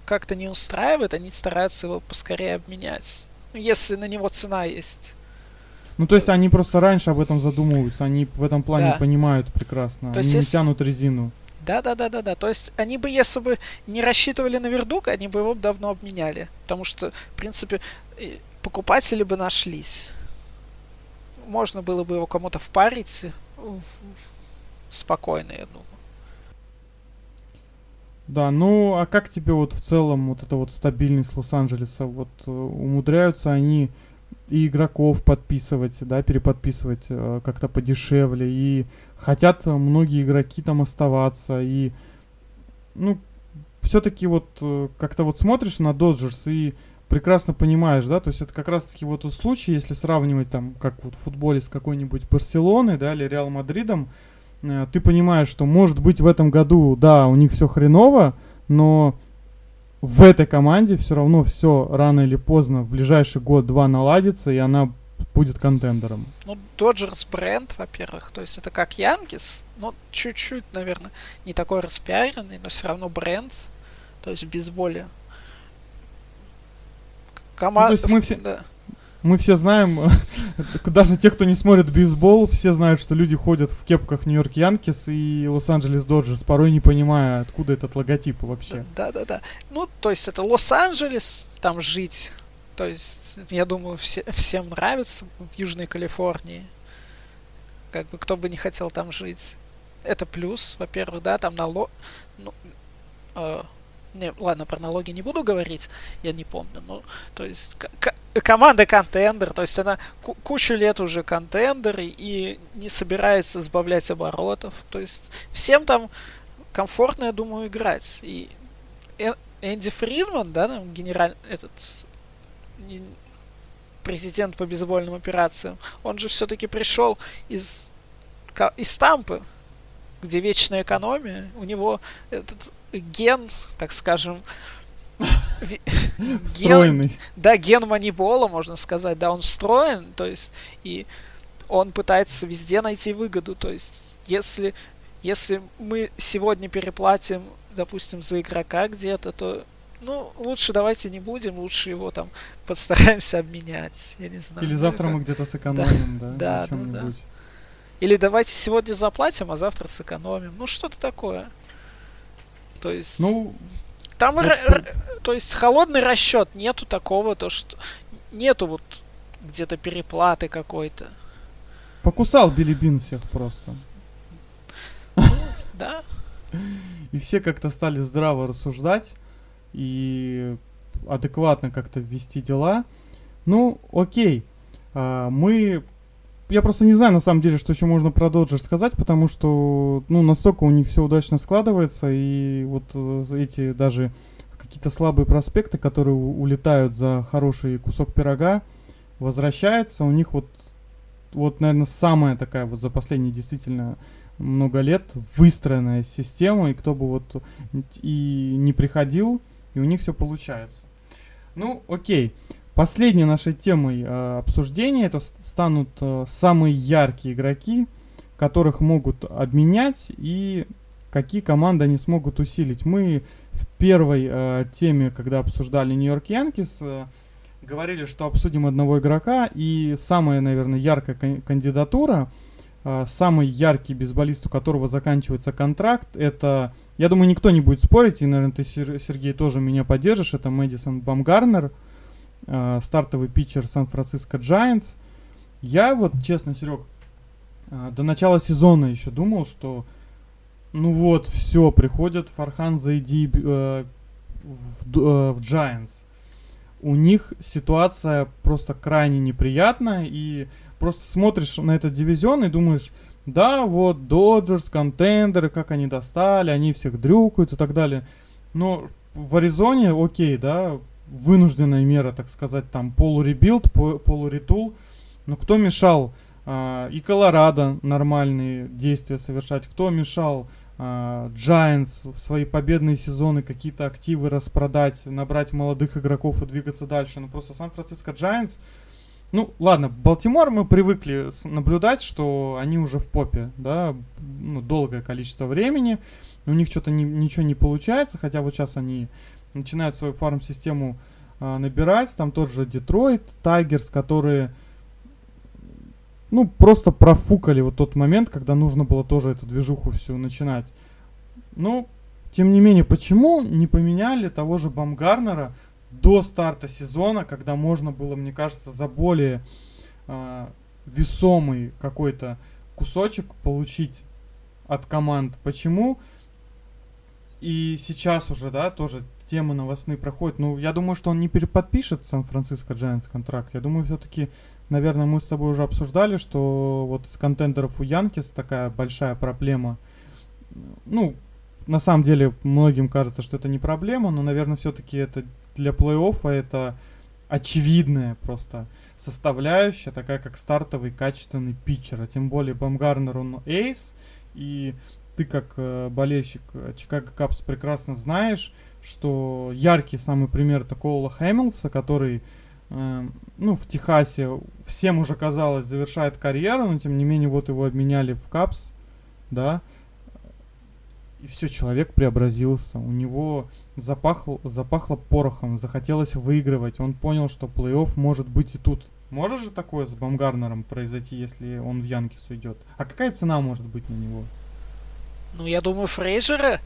как-то не устраивает, они стараются его поскорее обменять. Ну, Если на него цена есть. Ну, то есть они просто раньше об этом задумываются, они в этом плане Да. понимают прекрасно. То они есть не если- тянут резину. Да, да, да, да, да. То есть они бы, если бы не рассчитывали на Вердука, они бы его давно обменяли. Потому что, в принципе, покупатели бы нашлись. Можно было бы его кому-то впарить э, спокойно, я думаю. Да, ну а как тебе вот в целом вот эта вот стабильность Лос-Анджелеса? Вот э, умудряются они и игроков подписывать, да, переподписывать э, как-то подешевле, и хотят многие игроки там оставаться, и ну все-таки вот э, как-то вот смотришь на Доджерс и прекрасно понимаешь, да, то есть это как раз-таки вот тот случай, если сравнивать там, как вот в футболе с какой-нибудь Барселоной, да, или Реал Мадридом, ты понимаешь, что может быть в этом году, да, у них все хреново, но в этой команде все равно все рано или поздно в ближайший год-два наладится, и она будет контендером. Ну, Доджерс бренд, во-первых, то есть это как Янкис, но чуть-чуть, наверное, не такой распиаренный, но все равно бренд, то есть бейсболе. Ну, Команда... то есть мы все- Да. Мы все знаем, даже те, кто не смотрит бейсбол, все знают, что люди ходят в кепках Нью-Йорк Янкис и Лос-Анджелес Доджерс, порой не понимая, откуда этот логотип вообще. Да, да, да. Ну, то есть это Лос-Анджелес, там жить. То есть, я думаю, все, всем нравится в Южной Калифорнии. Как бы кто бы не хотел там жить. Это плюс, во-первых, да, там налог... Ну, э, не, ладно, про налоги не буду говорить, я не помню. Ну, то есть команда контендер, то есть она кучу лет уже контендер и, и не собирается сбавлять оборотов. То есть всем там комфортно, я думаю, играть. И Энди Фридман, да, там генераль этот президент по бейсбольным операциям, он же все-таки пришел из, из Тампы, где вечная экономия. У него этот ген, так скажем, Встроенный. да, ген манибола, можно сказать, да, он встроен, то есть, и он пытается везде найти выгоду, то есть, если, если мы сегодня переплатим, допустим, за игрока где-то, то, ну, лучше давайте не будем, лучше его там постараемся обменять, я не знаю. Или ну, завтра мы где-то сэкономим, да, да, да, да. Или давайте сегодня заплатим, а завтра сэкономим. Ну, что-то такое. То есть... Ну, там, вот... р- то есть, холодный расчет, нету такого, то что нету вот где-то переплаты какой-то. Покусал Билибин всех просто. Ну, да. И все как-то стали здраво рассуждать и адекватно как-то вести дела. Ну, окей. А, мы я просто не знаю, на самом деле, что еще можно про Dodgers сказать, потому что, ну, настолько у них все удачно складывается, и вот э, эти даже какие-то слабые проспекты, которые улетают за хороший кусок пирога, возвращается, у них вот, вот, наверное, самая такая вот за последние действительно много лет выстроенная система, и кто бы вот и не приходил, и у них все получается. Ну, окей. Последней нашей темой э, обсуждения это станут э, самые яркие игроки, которых могут обменять и какие команды они смогут усилить. Мы в первой э, теме, когда обсуждали Нью-Йорк Янкис, э, говорили, что обсудим одного игрока, и самая, наверное, яркая кан- кандидатура, э, самый яркий бейсболист, у которого заканчивается контракт, это, я думаю, никто не будет спорить, и, наверное, ты, Сергей, тоже меня поддержишь, это Мэдисон Бамгарнер. Э, стартовый питчер Сан-Франциско Giants. Я вот, честно, Серег, э, до начала сезона еще думал, что ну вот, все, приходит Фархан Зайди э, в, э, в Giants. У них ситуация просто крайне неприятная, и просто смотришь на этот дивизион и думаешь, да, вот, Доджерс, контендеры, как они достали, они всех дрюкают и так далее. Но в Аризоне, окей, да, вынужденная мера, так сказать, там полуребилд, полуритул. Но кто мешал э, и Колорадо нормальные действия совершать, кто мешал э, Giants в свои победные сезоны какие-то активы распродать, набрать молодых игроков и двигаться дальше. Ну просто Сан-Франциско Giants, ну ладно, Балтимор мы привыкли наблюдать, что они уже в попе, да, ну, долгое количество времени, у них что-то ни, ничего не получается, хотя вот сейчас они начинают свою фарм-систему а, набирать. Там тот же Детройт, Тайгерс, которые ну, просто профукали вот тот момент, когда нужно было тоже эту движуху всю начинать. Ну, тем не менее, почему не поменяли того же Бамгарнера до старта сезона, когда можно было, мне кажется, за более э, весомый какой-то кусочек получить от команд? Почему? И сейчас уже, да, тоже темы новостные проходят. Ну, я думаю, что он не переподпишет Сан-Франциско Giants контракт. Я думаю, все-таки, наверное, мы с тобой уже обсуждали, что вот с контендеров у Янкис такая большая проблема. Ну, на самом деле, многим кажется, что это не проблема, но, наверное, все-таки это для плей-оффа это очевидная просто составляющая, такая как стартовый качественный питчер. А тем более Бамгарнер, он эйс, и ты как э, болельщик Чикаго Капс прекрасно знаешь, что яркий самый пример такого Хэмилса, который э, ну, в Техасе всем уже казалось завершает карьеру, но тем не менее вот его обменяли в Капс, да, и все, человек преобразился, у него запахло, запахло порохом, захотелось выигрывать, он понял, что плей-офф может быть и тут, Может же такое с Бамгарнером произойти, если он в Янкис уйдет? А какая цена может быть на него? Ну, я думаю, Фрейзера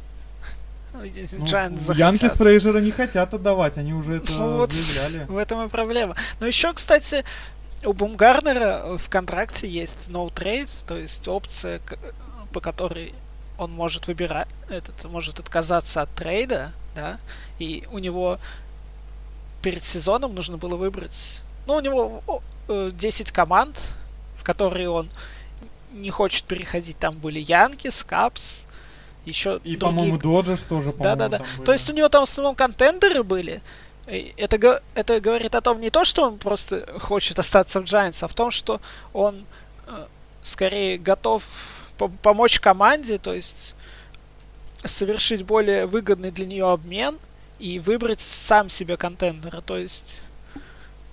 ну, Янкис Фрейзера не хотят отдавать, они уже это ну, вот заявляли. В этом и проблема. Но еще, кстати, у Бумгарнера в контракте есть no trade, то есть опция, по которой он может выбирать, этот, может отказаться от трейда, да, и у него перед сезоном нужно было выбрать, ну, у него 10 команд, в которые он не хочет переходить. Там были Янки, Скапс, еще И, другие... по-моему, Доджерс тоже, по-моему, Да-да-да. То есть у него там в основном контендеры были. Это, это говорит о том не то, что он просто хочет остаться в Giants, а в том, что он э, скорее готов помочь команде, то есть совершить более выгодный для нее обмен и выбрать сам себе контендера. То есть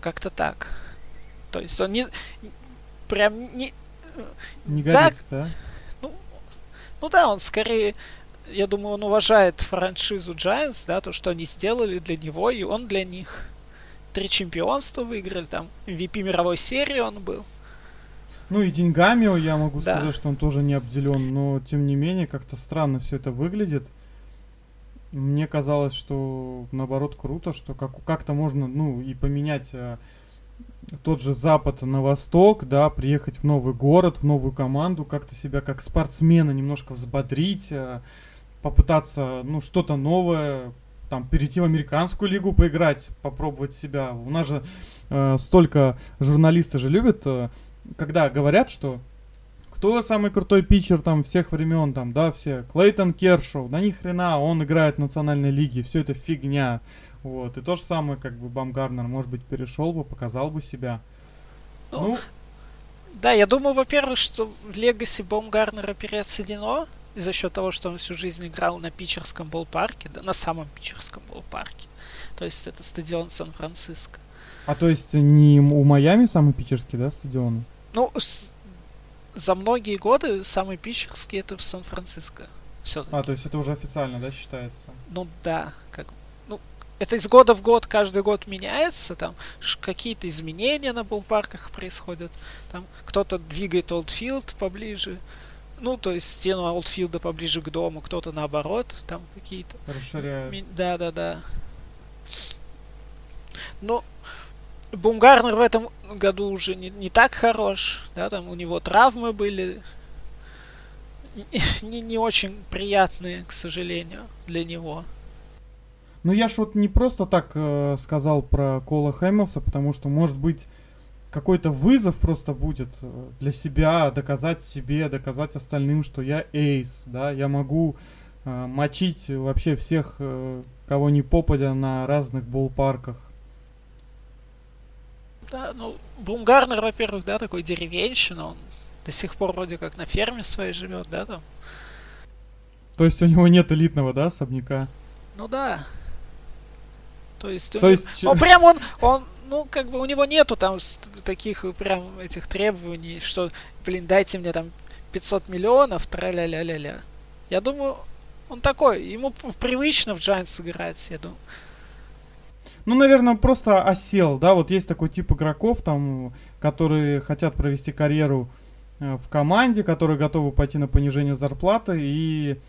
как-то так. То есть он не прям не не горит, да? Ну, ну да, он скорее я думаю, он уважает франшизу Giants, да, то, что они сделали для него, и он для них. Три чемпионства выиграли, там, MVP мировой серии он был. Ну и деньгами я могу да. сказать, что он тоже не обделен, но тем не менее как-то странно все это выглядит. Мне казалось, что наоборот круто, что как, как-то можно, ну, и поменять а, тот же Запад на Восток, да, приехать в новый город, в новую команду, как-то себя как спортсмена немножко взбодрить, а, попытаться, ну, что-то новое, там, перейти в американскую лигу поиграть, попробовать себя. У нас же э, столько журналисты же любят э, когда говорят, что кто самый крутой питчер там всех времен, там, да, все, Клейтон Кершоу, да ни хрена, он играет в национальной лиге, все это фигня. Вот, и то же самое, как бы Бамгарнер, может быть, перешел бы, показал бы себя. Ну, ну да, я думаю, во-первых, что в Легаси Бомгарнера переоценено за счет того, что он всю жизнь играл на питчерском болпарке, да, на самом питчерском болпарке. То есть это стадион Сан-Франциско. А то есть не у Майами самый питчерский, да, стадион? Ну, с... за многие годы самый питчерский это в Сан-Франциско. А, то есть это уже официально, да, считается? Ну да, как ну, это из года в год, каждый год меняется, там какие-то изменения на булпарках происходят, там кто-то двигает олдфилд поближе, ну, то есть стену олдфилда поближе к дому, кто-то наоборот, там какие-то... Расширяют. Да, да, да. Ну, Бумгарнер в этом году уже не, не так хорош, да, там у него травмы были не, не очень приятные, к сожалению, для него. Ну я ж вот не просто так э, сказал про Кола Хэмилса, потому что, может быть, какой-то вызов просто будет э, для себя, доказать себе, доказать остальным, что я эйс, да, я могу э, мочить вообще всех, э, кого не попадя на разных болпарках. Да, ну, Бумгарнер, во-первых, да, такой деревенщина, он до сих пор вроде как на ферме своей живет, да, там. То есть у него нет элитного, да, особняка? Ну да. То есть, То есть... Он прям он, он, ну, как бы у него нету там таких прям этих требований, что, блин, дайте мне там 500 миллионов, тра-ля-ля-ля-ля. Я думаю, он такой, ему привычно в Giants играть, я думаю. Ну, наверное, просто осел, да, вот есть такой тип игроков, там, которые хотят провести карьеру э, в команде, которые готовы пойти на понижение зарплаты, и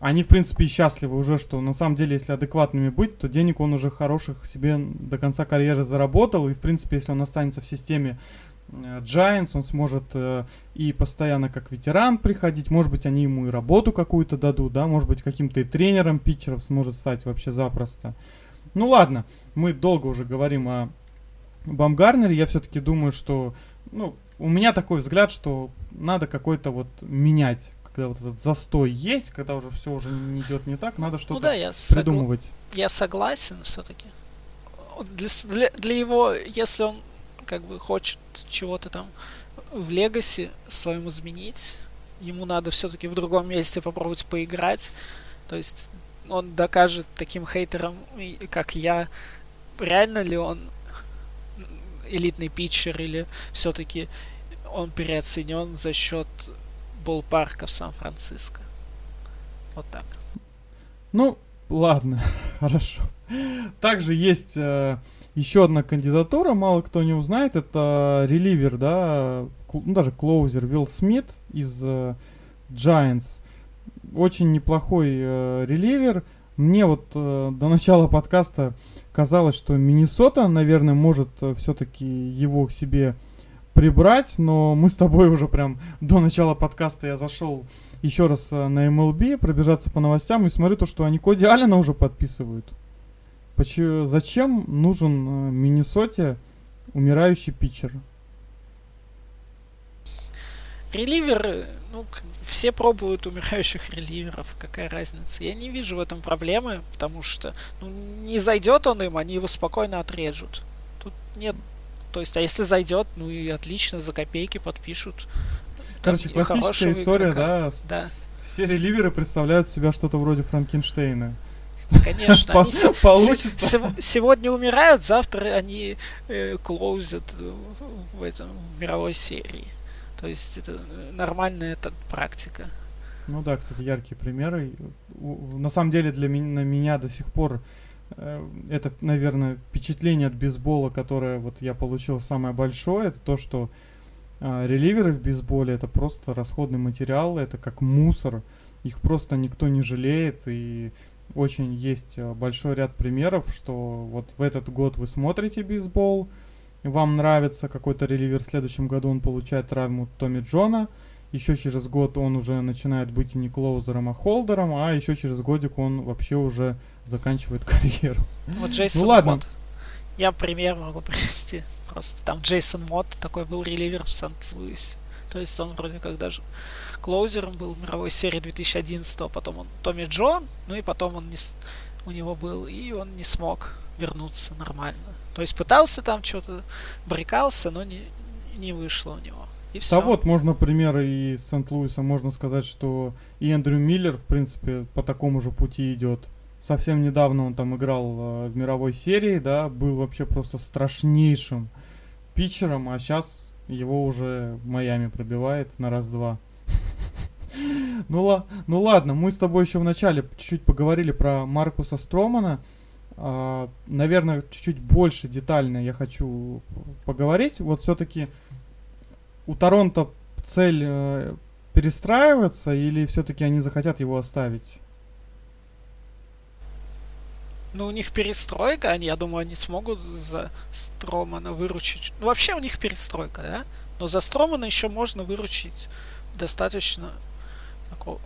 они, в принципе, счастливы уже, что на самом деле, если адекватными быть, то денег он уже хороших себе до конца карьеры заработал, и, в принципе, если он останется в системе э, Giants, он сможет э, и постоянно как ветеран приходить, может быть, они ему и работу какую-то дадут, да, может быть, каким-то и тренером питчеров сможет стать вообще запросто. Ну ладно, мы долго уже говорим о Бамгарнере. Я все-таки думаю, что ну, у меня такой взгляд, что надо какой-то вот менять. Когда вот этот застой есть, когда уже все уже не идет не так, надо что-то ну, да, я придумывать. Согла- я согласен все-таки. Для, для, для его, если он как бы хочет чего-то там в Легаси своем изменить, ему надо все-таки в другом месте попробовать поиграть. То есть он докажет таким хейтерам, как я, реально ли он элитный питчер или все-таки он переоценен за счет болпарка в Сан-Франциско. Вот так. Ну, ладно, хорошо. Также есть э, еще одна кандидатура, мало кто не узнает, это реливер, да, ну, даже клоузер Вилл Смит из э, Giants. Очень неплохой э, реливер. Мне вот э, до начала подкаста казалось, что Миннесота, наверное, может э, все-таки его к себе прибрать, но мы с тобой уже прям до начала подкаста я зашел еще раз э, на MLB, пробежаться по новостям и смотрю то, что они Коди Аллена уже подписывают. Почему, зачем нужен э, Миннесоте умирающий питчер? Реливер, ну, все пробуют умирающих реливеров, какая разница. Я не вижу в этом проблемы, потому что ну, не зайдет он им, они его спокойно отрежут. Тут нет. То есть, а если зайдет, ну и отлично, за копейки подпишут. Короче, классическая история, игрока. да? Да. Все реливеры представляют себя что-то вроде Франкенштейна. Конечно, они сегодня умирают, завтра они э, клоузят в этом в мировой серии. То есть это нормальная это практика. Ну да, кстати, яркие примеры. На самом деле для меня, меня до сих пор э, это, наверное, впечатление от бейсбола, которое вот я получил самое большое, это то, что э, реливеры в бейсболе это просто расходный материал, это как мусор, их просто никто не жалеет и очень есть э, большой ряд примеров, что вот в этот год вы смотрите бейсбол, вам нравится какой-то реливер, в следующем году он получает травму Томми Джона, еще через год он уже начинает быть не клоузером, а холдером, а еще через годик он вообще уже заканчивает карьеру. Вот Джейсон ну, ладно. Мод. Я пример могу привести. Просто там Джейсон Мод такой был реливер в Сант-Луисе. То есть он вроде как даже клоузером был в мировой серии 2011 потом он Томми Джон, ну и потом он не, у него был, и он не смог вернуться нормально. То есть пытался там что-то, брекался, но не, не вышло у него. И все. Да вот, можно примеры из Сент-Луиса, можно сказать, что и Эндрю Миллер, в принципе, по такому же пути идет. Совсем недавно он там играл э, в мировой серии, да, был вообще просто страшнейшим питчером, а сейчас его уже Майами пробивает на раз-два. Ну, ла ну ладно, мы с тобой еще в начале чуть-чуть поговорили про Маркуса Стромана. А, наверное, чуть-чуть больше детально я хочу поговорить. Вот все-таки у Торонто цель э, перестраиваться или все-таки они захотят его оставить? Ну, у них перестройка, они, я думаю, они смогут за Стромана выручить. Ну, вообще у них перестройка, да? Но за Стромана еще можно выручить достаточно такой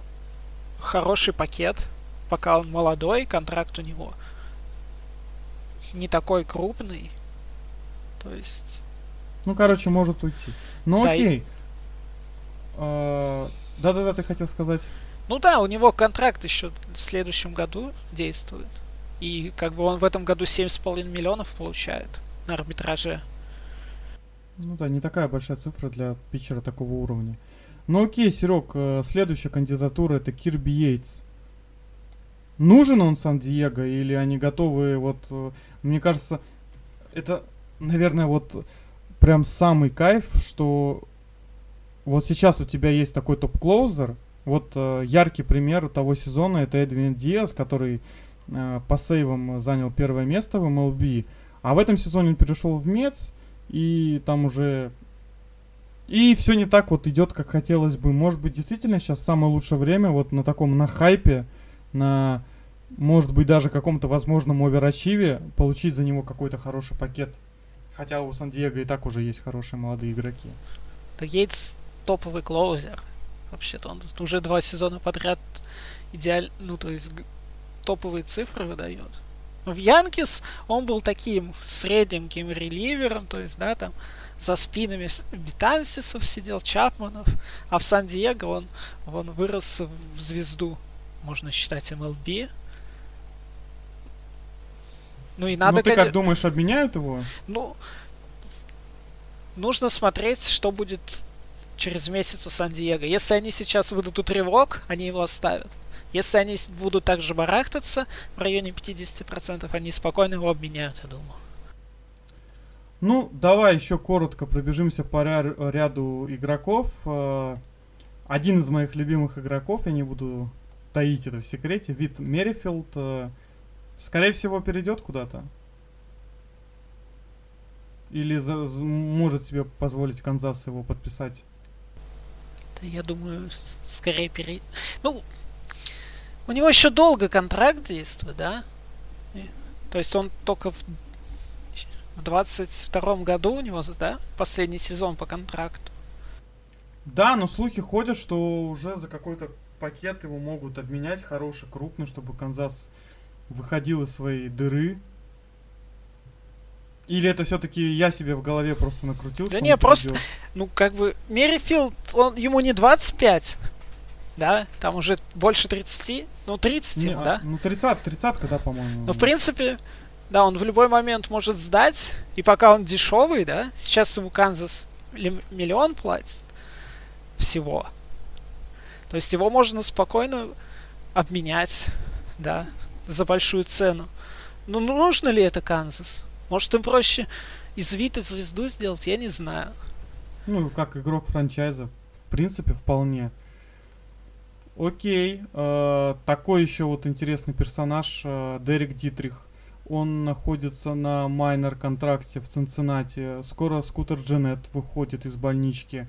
хороший пакет, пока он молодой, контракт у него не такой крупный. То есть... Ну, короче, может уйти. Ну, да окей. А, да-да-да, ты хотел сказать. Ну да, у него контракт еще в следующем году действует. И как бы он в этом году 7,5 миллионов получает на арбитраже. Ну да, не такая большая цифра для питчера такого уровня. Ну окей, Серег, э, следующая кандидатура это Кирби Йейтс. Нужен он Сан-Диего или они готовы, вот, э, мне кажется, это, наверное, вот прям самый кайф, что вот сейчас у тебя есть такой top closer, вот э, яркий пример того сезона это Эдвин Диас, который э, по сейвам занял первое место в MLB, а в этом сезоне он перешел в Мец, и там уже и все не так вот идет, как хотелось бы. Может быть, действительно сейчас самое лучшее время вот на таком, на хайпе, на, может быть, даже каком-то возможном overachieve получить за него какой-то хороший пакет. Хотя у Сан-Диего и так уже есть хорошие молодые игроки. Да Гейтс топовый клоузер. Вообще-то он уже два сезона подряд идеально, ну то есть топовые цифры выдает. В Янкис он был таким средненьким реливером, то есть, да, там за спинами Битансисов сидел, Чапманов, а в Сан-Диего он, он вырос в звезду, можно считать, МЛБ. Ну и надо... Ну ты как думаешь, обменяют его? Ну, нужно смотреть, что будет через месяц у Сан-Диего. Если они сейчас выдадут рывок, они его оставят. Если они будут также барахтаться в районе 50%, они спокойно его обменяют, я думаю. Ну, давай еще коротко пробежимся по ряду игроков. Э, один из моих любимых игроков, я не буду таить это в секрете, Вит Мерифилд, э, скорее всего, перейдет куда-то. Или за, за, может себе позволить Канзас его подписать? Да, я думаю, скорее пере... Ну, у него еще долго контракт действует, да? То есть он только в, в 22 году у него, да, последний сезон по контракту. Да, но слухи ходят, что уже за какой-то пакет его могут обменять хороший, крупный, чтобы Канзас выходил из своей дыры. Или это все-таки я себе в голове просто накрутил? Да не, просто, придет? ну как бы, Мерифилд, он, ему не 25, да, там уже больше 30, ну 30 не, ему, а, да? Ну 30, 30 да, по-моему. Ну в принципе, да, он в любой момент может сдать, и пока он дешевый, да, сейчас ему Канзас миллион платит всего. То есть его можно спокойно обменять, да, за большую цену. Ну, нужно ли это Канзас? Может, им проще из Вита звезду сделать, я не знаю. Ну, как игрок франчайза, в принципе, вполне. Окей, э, такой еще вот интересный персонаж, э, Дерек Дитрих. Он находится на майнер контракте в Цинциннати. Скоро скутер Дженет выходит из больнички.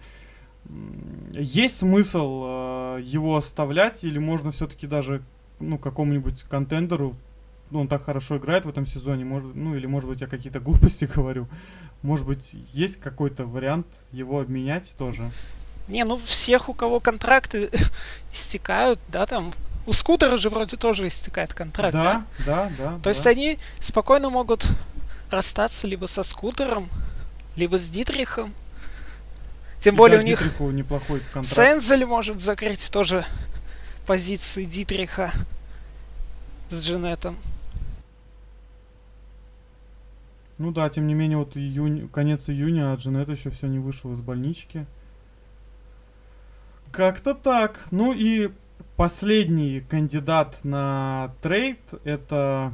Есть смысл э, его оставлять или можно все-таки даже ну какому-нибудь контендеру он так хорошо играет в этом сезоне, может, ну или может быть я какие-то глупости говорю, может быть есть какой-то вариант его обменять тоже? Не, ну всех, у кого контракты истекают, да, там у скутера же вроде тоже истекает контракт, да? Да, да, да. То да. есть они спокойно могут расстаться либо со скутером, либо с Дитрихом. Тем И более да, у них неплохой контракт. Сензель может закрыть тоже позиции Дитриха с Дженетом. Ну да, тем не менее, вот июнь, конец июня, а Джанет еще все не вышел из больнички. Как-то так. Ну и последний кандидат на трейд это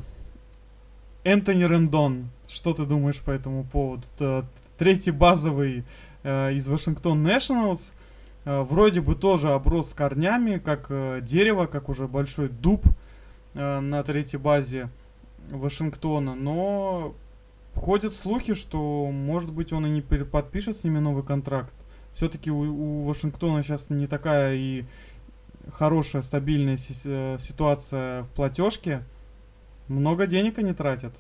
Энтони Рендон. Что ты думаешь по этому поводу? Это третий базовый э, из Вашингтон Nationals. Э, вроде бы тоже оброс корнями, как э, дерево, как уже большой дуб э, на третьей базе Вашингтона. Но ходят слухи, что, может быть, он и не подпишет с ними новый контракт. Все-таки у, у Вашингтона сейчас не такая и хорошая, стабильная си- ситуация в платежке. Много денег они тратят.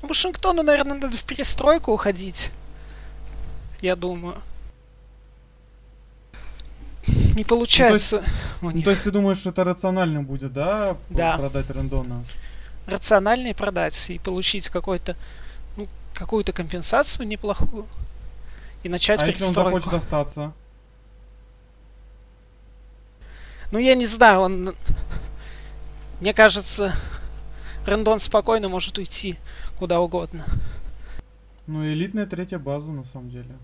Ну, Вашингтону, наверное, надо в перестройку уходить. Я думаю. Не получается. Ну, то, есть, то есть ты думаешь, это рационально будет, да? Да. Продать Рендона? рациональнее продать и получить какой-то ну, какую-то компенсацию неплохую и начать а перестройку. если он захочет остаться? Ну, я не знаю, он... Мне кажется, Рендон спокойно может уйти куда угодно. Ну, элитная третья база, на самом деле.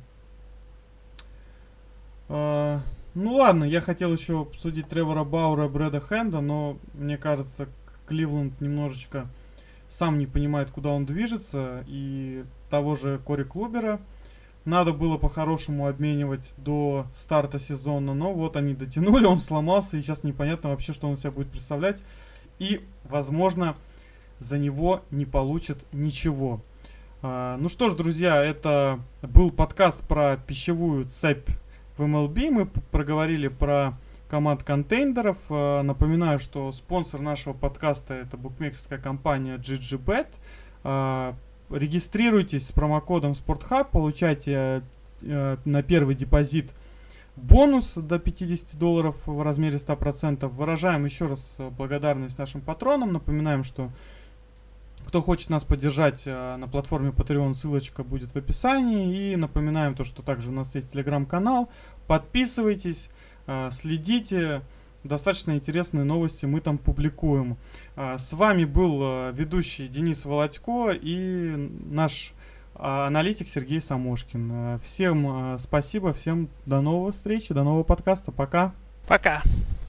А, ну ладно, я хотел еще обсудить Тревора Баура и Брэда Хенда, но мне кажется, Кливленд немножечко сам не понимает, куда он движется, и того же Кори Клубера надо было по-хорошему обменивать до старта сезона, но вот они дотянули, он сломался, и сейчас непонятно вообще, что он себя будет представлять, и, возможно, за него не получит ничего. А, ну что ж, друзья, это был подкаст про пищевую цепь в MLB. Мы проговорили про команд контейнеров. Э, напоминаю, что спонсор нашего подкаста это букмекерская компания GGBet. Э, регистрируйтесь с промокодом SportHub, получайте э, на первый депозит бонус до 50 долларов в размере 100%. Выражаем еще раз благодарность нашим патронам. Напоминаем, что кто хочет нас поддержать на платформе Patreon, ссылочка будет в описании. И напоминаем то, что также у нас есть телеграм-канал. Подписывайтесь. А, следите, достаточно интересные новости мы там публикуем. А, с вами был ведущий Денис Володько и наш аналитик Сергей Самошкин. Всем спасибо, всем до новых встреч, до нового подкаста. Пока. Пока.